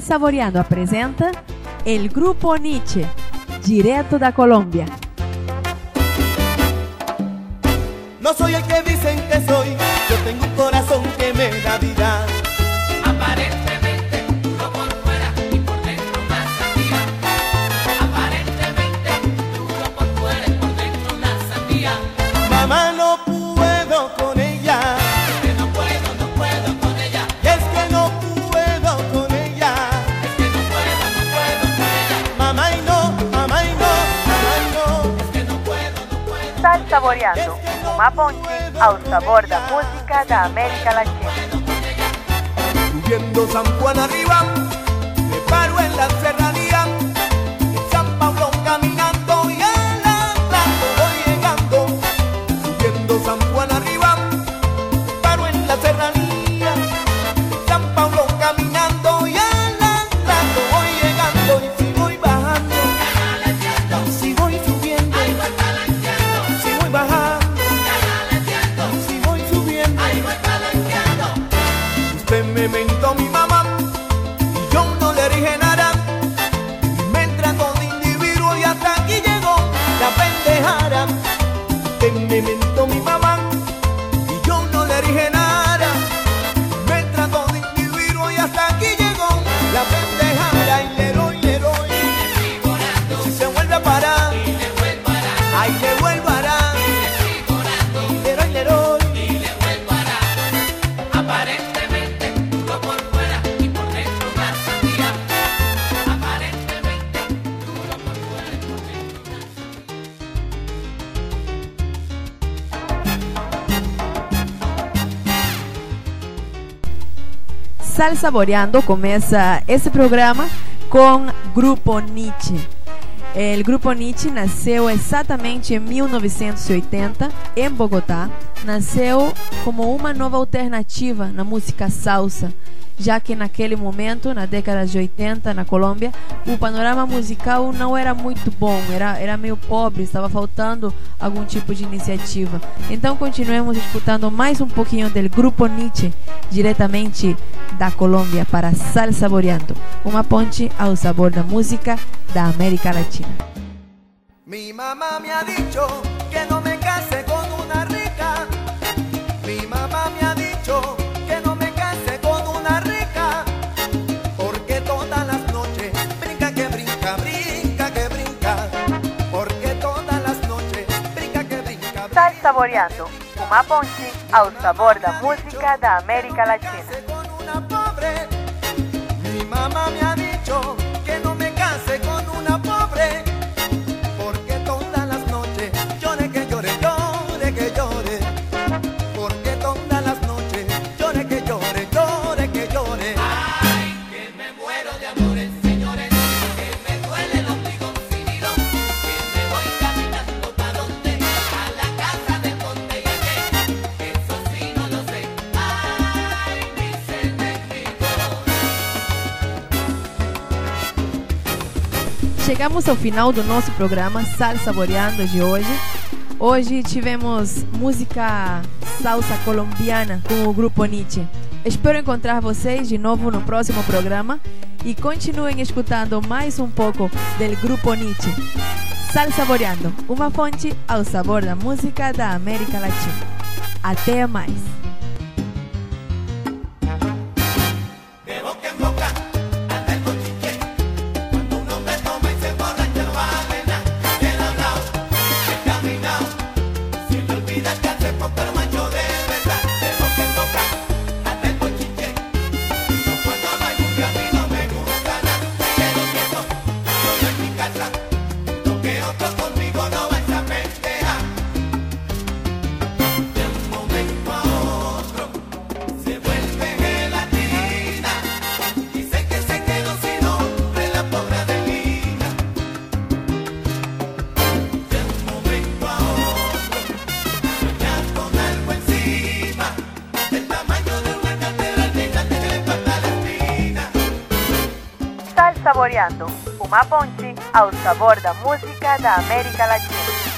Saboreando apresenta El Grupo Nietzsche, direto da Colômbia. El que dicen Saboreando, uma ponte ao sabor da música da América Latina. Subiendo San Juan arriba, me paro en la Sal Saboreando começa esse programa com Grupo Nietzsche. O Grupo Nietzsche nasceu exatamente em 1980 em Bogotá. Nasceu como uma nova alternativa na música salsa, já que naquele momento, na década de 80, na Colômbia, o panorama musical não era muito bom, era, era meio pobre, estava faltando algum tipo de iniciativa. Então continuemos escutando mais um pouquinho do Grupo Nietzsche, diretamente da Colômbia para Sal Saboreando, uma ponte ao sabor da música da América Latina. Mi mamá me ha dicho que no me case con una rica. Mi mamá me ha dicho que no me case con una rica. Porque todas las noches brinca que brinca, brinca que brinca. Porque todas las noches brinca que brinca. Sal Saboreando, uma ponte ao sabor da música da América Latina. Pobre. Mi mamá me Chegamos ao final do nosso programa Sal Saboreando de hoje. Hoje tivemos música salsa colombiana com o grupo Nietzsche. Espero encontrar vocês de novo no próximo programa e continuem escutando mais um pouco do grupo Nietzsche. Sal Saboreando, uma fonte ao sabor da música da América Latina. Até mais! Saboreando, uma ponte ao sabor da música da América Latina.